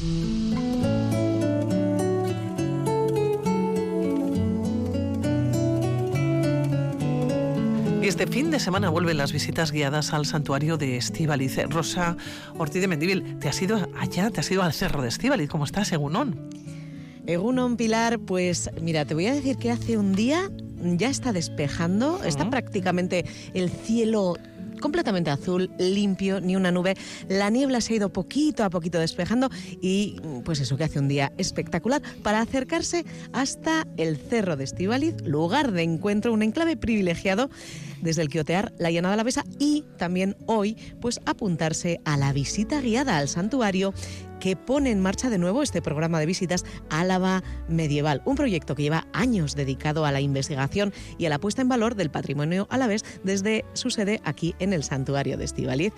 Y este fin de semana vuelven las visitas guiadas al santuario de Estíbaliz. Rosa Ortiz de Mendivil, ¿te has ido allá? ¿Te has ido al cerro de Estíbaliz? ¿Cómo estás, Egunon? Egunon Pilar, pues mira, te voy a decir que hace un día ya está despejando, está prácticamente el cielo completamente azul, limpio, ni una nube. La niebla se ha ido poquito a poquito despejando y pues eso que hace un día espectacular para acercarse hasta el Cerro de Estivaliz, lugar de encuentro, un enclave privilegiado desde el que la llanada a la Besa y también hoy pues apuntarse a la visita guiada al santuario que pone en marcha de nuevo este programa de visitas Álava Medieval, un proyecto que lleva años dedicado a la investigación y a la puesta en valor del patrimonio alavés desde su sede aquí en el santuario de Estivaliz.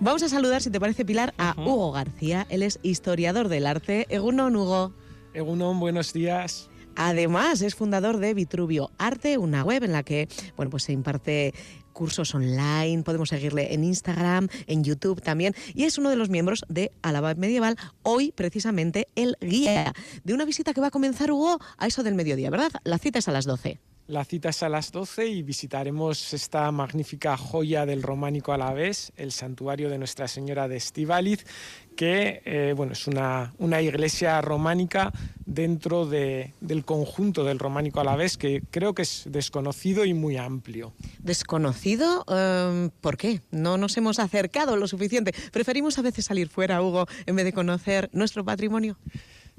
Vamos a saludar, si te parece, Pilar, a Hugo García. Él es historiador del arte. Egunon, Hugo. Egunon, buenos días. Además, es fundador de Vitruvio Arte, una web en la que bueno, pues se imparte cursos online, podemos seguirle en Instagram, en YouTube también, y es uno de los miembros de Alaba Medieval, hoy precisamente el guía de una visita que va a comenzar, Hugo, a eso del mediodía, ¿verdad? La cita es a las 12. La cita es a las 12 y visitaremos esta magnífica joya del románico alavés, el santuario de Nuestra Señora de Estivaliz, que eh, bueno, es una, una, iglesia románica dentro de, del conjunto del románico alavés que creo que es desconocido y muy amplio. ¿Desconocido? Em, ¿Por qué? No nos hemos acercado lo suficiente. Preferimos a veces salir fuera, Hugo, en vez de conocer nuestro patrimonio.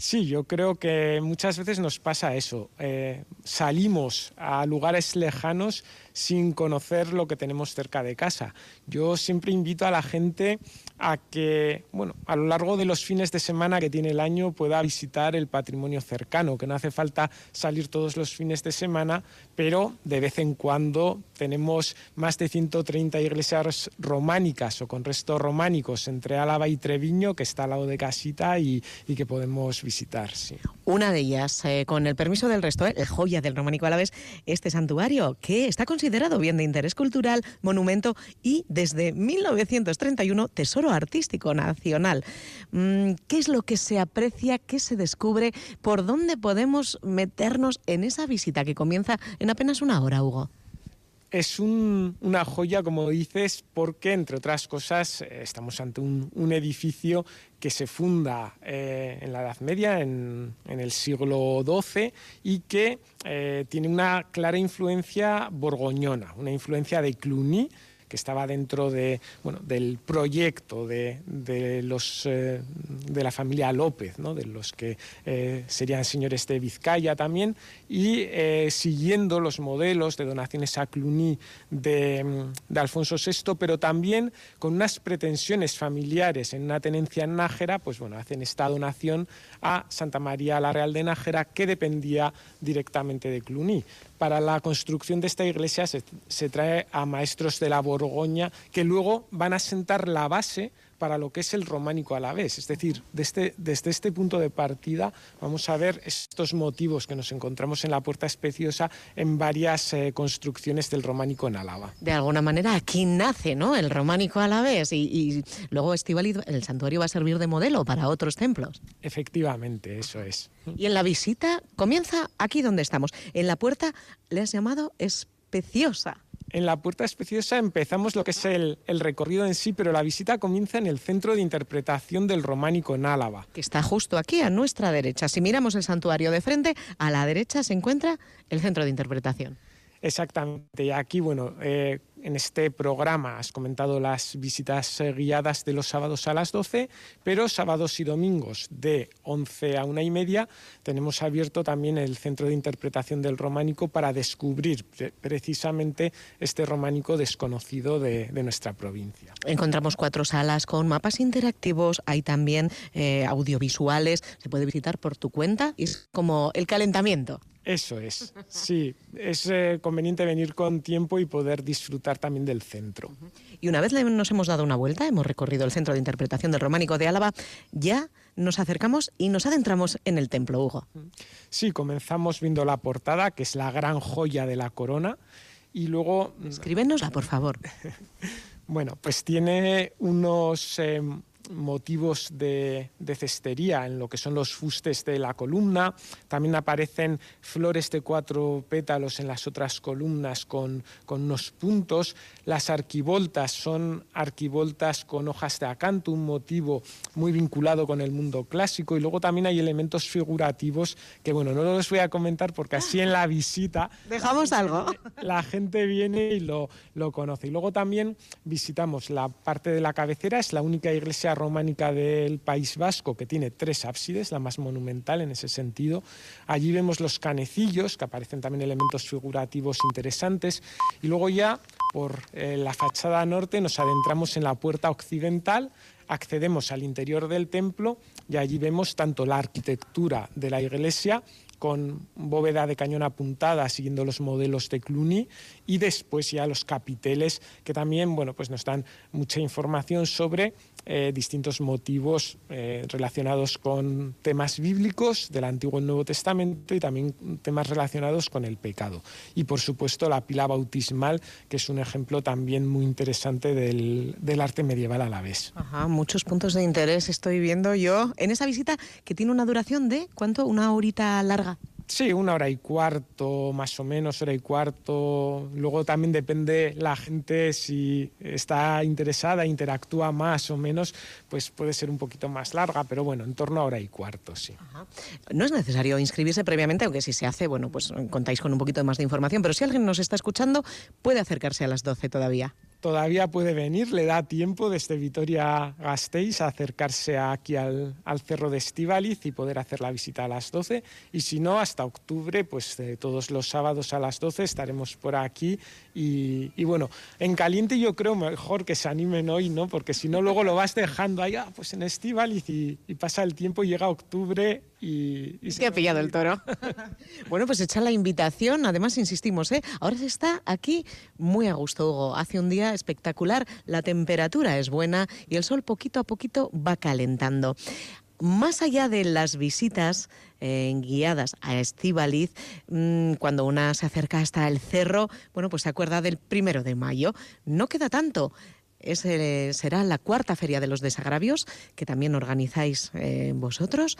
Sí, yo creo que muchas veces nos pasa eso. Eh, salimos a lugares lejanos sin conocer lo que tenemos cerca de casa. Yo siempre invito a la gente a que, bueno, a lo largo de los fines de semana que tiene el año pueda visitar el patrimonio cercano, que no hace falta salir todos los fines de semana, pero de vez en cuando tenemos más de 130 iglesias románicas o con restos románicos entre Álava y Treviño, que está al lado de casita y, que podemos visitar. Sí. Una de ellas, eh, con el permiso del resto, eh, el joya del románico alavés, este santuario, que está considerado bien de interés cultural, monumento y desde 1931 tesoro artístico nacional. Mm, ¿Qué es lo que se aprecia, qué se descubre, por dónde podemos meternos en esa visita que comienza en apenas una hora, Hugo? Es una joya, como dices, porque, entre otras cosas, eh, estamos ante un, edificio que se funda eh, en la Edad Media, en, el siglo XII, y que eh, tiene una clara influencia borgoñona, una influencia de Cluny, que estaba dentro de, bueno, del proyecto de, de los, eh, de la familia López, ¿no? de los que eh, serían señores de Vizcaya también, y eh, siguiendo los modelos de donaciones a Cluny de, de, Alfonso VI, pero también con unas pretensiones familiares en una tenencia en Nájera, pues bueno, hacen esta donación a Santa María la Real de Nájera, que dependía directamente de Cluny para la construcción de esta iglesia se, trae a maestros de la Borgoña que luego van a sentar la base para lo que es el románico a la vez. Es decir, desde, desde este punto de partida vamos a ver estos motivos que nos encontramos en la Puerta Especiosa en varias eh, construcciones del románico en Álava. De alguna manera aquí nace ¿no? el románico a la vez y, y luego Estivali, el santuario va a servir de modelo para otros templos. Efectivamente, eso es. Y en la visita comienza aquí donde estamos. En la puerta le has llamado especiosa. En la Puerta Especiosa empezamos lo que es el, el, recorrido en sí, pero la visita comienza en el Centro de Interpretación del Románico en Álava. Que está justo aquí, a nuestra derecha. Si miramos el santuario de frente, a la derecha se encuentra el Centro de Interpretación. Exactamente. Y aquí, bueno, eh, en este programa has comentado las visitas eh, guiadas de los sábados a las 12, pero sábados y domingos de 11 a una y media tenemos abierto también el Centro de Interpretación del Románico para descubrir precisamente este románico desconocido de, nuestra provincia. Encontramos cuatro salas con mapas interactivos, hay también eh, audiovisuales, se puede visitar por tu cuenta y es como el calentamiento. Eso es, sí, es eh, conveniente venir con tiempo y poder disfrutar también del centro. Y una vez nos hemos dado una vuelta, hemos recorrido el centro de interpretación del románico de Álava, ya nos acercamos y nos adentramos en el templo, Hugo. Sí, comenzamos viendo la portada, que es la gran joya de la corona, y luego... Escríbenosla, por favor. Bueno, pues tiene unos, em, motivos de, cestería en lo que son los fustes de la columna. También aparecen flores de cuatro pétalos en las otras columnas con, con unos puntos. Las arquivoltas son arquivoltas con hojas de acanto, un motivo muy vinculado con el mundo clásico. Y luego también hay elementos figurativos que, bueno, no los voy a comentar porque así en la visita... Dejamos algo. La gente viene y lo, lo conoce. Y luego también visitamos la parte de la cabecera, es la única iglesia románica del País Vasco que tiene tres ábsides, la más monumental en ese sentido. Allí vemos los canecillos, que aparecen también elementos figurativos interesantes. Y luego ya por eh, la fachada norte nos adentramos en la puerta occidental, accedemos al interior del templo y allí vemos tanto la arquitectura de la iglesia con bóveda de cañón apuntada siguiendo los modelos de Cluny y después ya los capiteles que también bueno, pues nos dan mucha información sobre eh, distintos motivos eh, relacionados con temas bíblicos del Antiguo y Nuevo Testamento y también temas relacionados con el pecado. Y por supuesto la pila bautismal, que es un ejemplo también muy interesante del, arte medieval a la vez. Ajá, muchos puntos de interés estoy viendo yo en esa visita que tiene una duración de, ¿cuánto? ¿Una horita larga? Sí, una hora y cuarto, más o menos, hora y cuarto. Luego también depende la gente si está interesada, interactúa más o menos, pues puede ser un poquito más larga, pero bueno, en torno a hora y cuarto, sí. No es necesario inscribirse previamente, aunque si se hace, bueno, pues contáis con un poquito más de información, pero si alguien nos está escuchando, puede acercarse a las 12 todavía todavía puede venir, le da tiempo desde Vitoria Gasteiz a acercarse aquí al, Cerro de Estivaliz y poder hacer la visita a las 12. Y si no, hasta octubre, pues eh, todos los sábados a las 12 estaremos por aquí. Y, bueno, en caliente yo creo mejor que se animen hoy, ¿no? Porque si no, luego lo vas dejando allá, ah, pues en Estivaliz y, pasa el tiempo, llega octubre y... y se ha pillado el toro. bueno, pues echa la invitación. Además, insistimos, ¿eh? Ahora se está aquí muy a gusto, Hugo. Hace un día espectacular, la temperatura es buena y el sol poquito a poquito va calentando. Más allá de las visitas eh, guiadas a Estivaliz, mm, cuando una se acerca hasta el cerro, bueno, pues se acuerda del primero de mayo. No queda tanto. Será la cuarta feria de los desagravios que también organizáis eh, vosotros.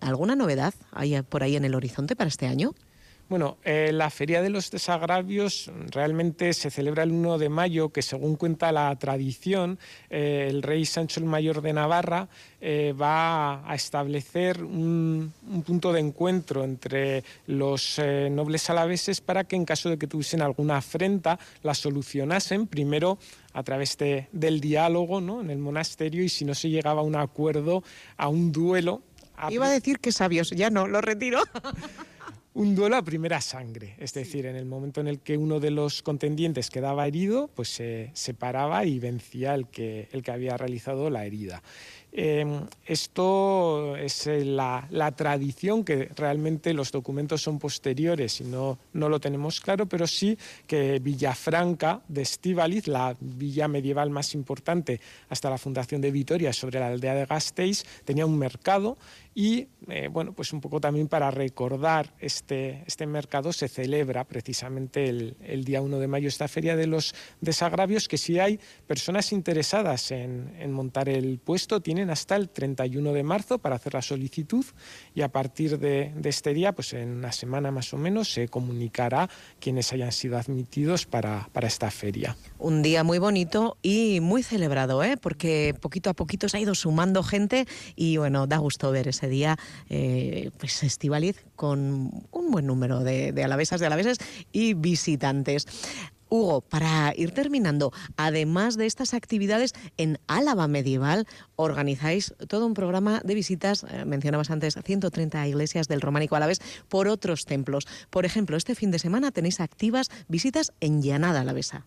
¿Alguna novedad hay por ahí en el horizonte para este año? Bueno, eh, la Feria de los Desagravios realmente se celebra el 1 de mayo, que según cuenta la tradición, eh, el rey Sancho el Mayor de Navarra eh, va a establecer un, punto de encuentro entre los nobles alaveses para que en caso de que tuviesen alguna afrenta la solucionasen, primero a través del diálogo ¿no? en el monasterio y si no se llegaba a un acuerdo, a un duelo. Iba a decir que sabios, ya no, lo retiro. un duelo a primera sangre, es decir, en el momento en el que uno de los contendientes quedaba herido, pues se separaba y vencía el que, el que había realizado la herida. Em, esto es eh, la, tradición que realmente los documentos son posteriores y no, no lo tenemos claro, pero sí que Villafranca de Estíbaliz, la villa medieval más importante hasta la fundación de Vitoria sobre la aldea de Gasteiz, tenía un mercado y eh, bueno, pues un poco también para recordar este, este mercado se celebra precisamente el, el, día 1 de mayo esta feria de los desagravios, que si hay personas interesadas en, en montar el puesto, tienen hasta el 31 de marzo para hacer la solicitud y a partir de, de este día, pues en una semana más o menos, se comunicará quienes hayan sido admitidos para, para esta feria. Un día muy bonito y muy celebrado, ¿eh? porque poquito a poquito se ha ido sumando gente y bueno, da gusto ver ese día, eh, pues Estivaliz con un buen número de, de alavesas, de alaveses y visitantes. Hugo, para ir terminando, además de estas actividades en Álava Medieval, organizáis todo un programa de visitas, eh, mencionabas antes, 130 iglesias del románico alavés por otros templos. Por ejemplo, este fin de semana tenéis activas visitas en Llanada Alavesa.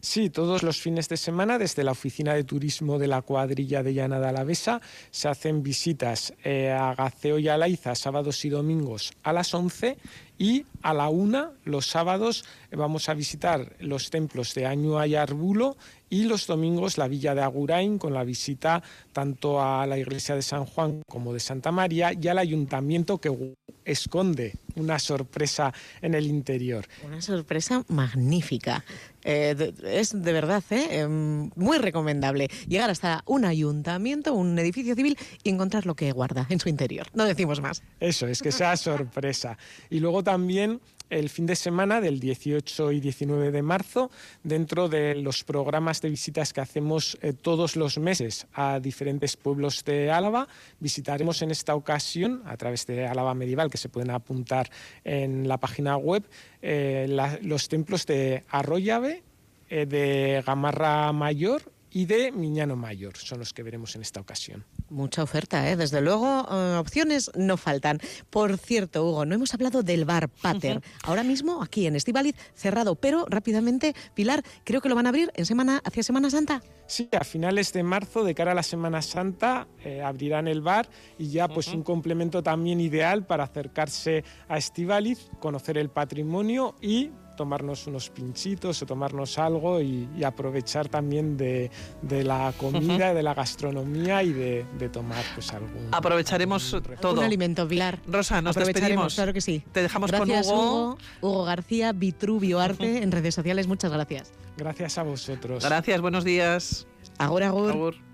Sí, todos los fines de semana desde la oficina de turismo de la cuadrilla de Llana de Alavesa se hacen visitas eh, a Gaceo y Alaiza sábados y domingos a las 11 y a la una los sábados vamos a visitar los templos de Añua y Arbulo y los domingos la villa de Agurain con la visita tanto a la iglesia de San Juan como de Santa María y al ayuntamiento que esconde una sorpresa en el interior. Una sorpresa magnífica. Eh, es de verdad ¿eh? em, muy recomendable llegar hasta un ayuntamiento, un edificio civil y encontrar lo que guarda en su interior. No decimos más. Eso, es que sea sorpresa. Y luego también el fin de semana del 18 y 19 de marzo, dentro de los programas de visitas que hacemos eh, todos los meses a diferentes pueblos de Álava, visitaremos en esta ocasión, a través de Álava Medieval, que se pueden apuntar en la página web, eh, los templos de Arroyave, eh, de Gamarra Mayor y de Miñano Mayor. Son los que veremos en esta ocasión. Mucha oferta, ¿eh? desde luego, eh, opciones no faltan. Por cierto, Hugo, no hemos hablado del bar Pater. Ahora mismo, aquí en Estivaliz, cerrado, pero rápidamente, Pilar, creo que lo van a abrir en semana, hacia Semana Santa. Sí, a finales de marzo, de cara a la Semana Santa, eh, abrirán el bar y ya pues un complemento también ideal para acercarse a Estivaliz, conocer el patrimonio y tomarnos unos pinchitos o tomarnos algo y, aprovechar también de, la comida, de la gastronomía y de, tomar pues algún... Aprovecharemos todo. Un alimento, Pilar. Rosa, nos despedimos. Claro que sí. Te dejamos con Hugo. Hugo. García, Vitruvio Arte, en redes sociales. Muchas gracias. Gracias a vosotros. Gracias, buenos días. Agur, agur.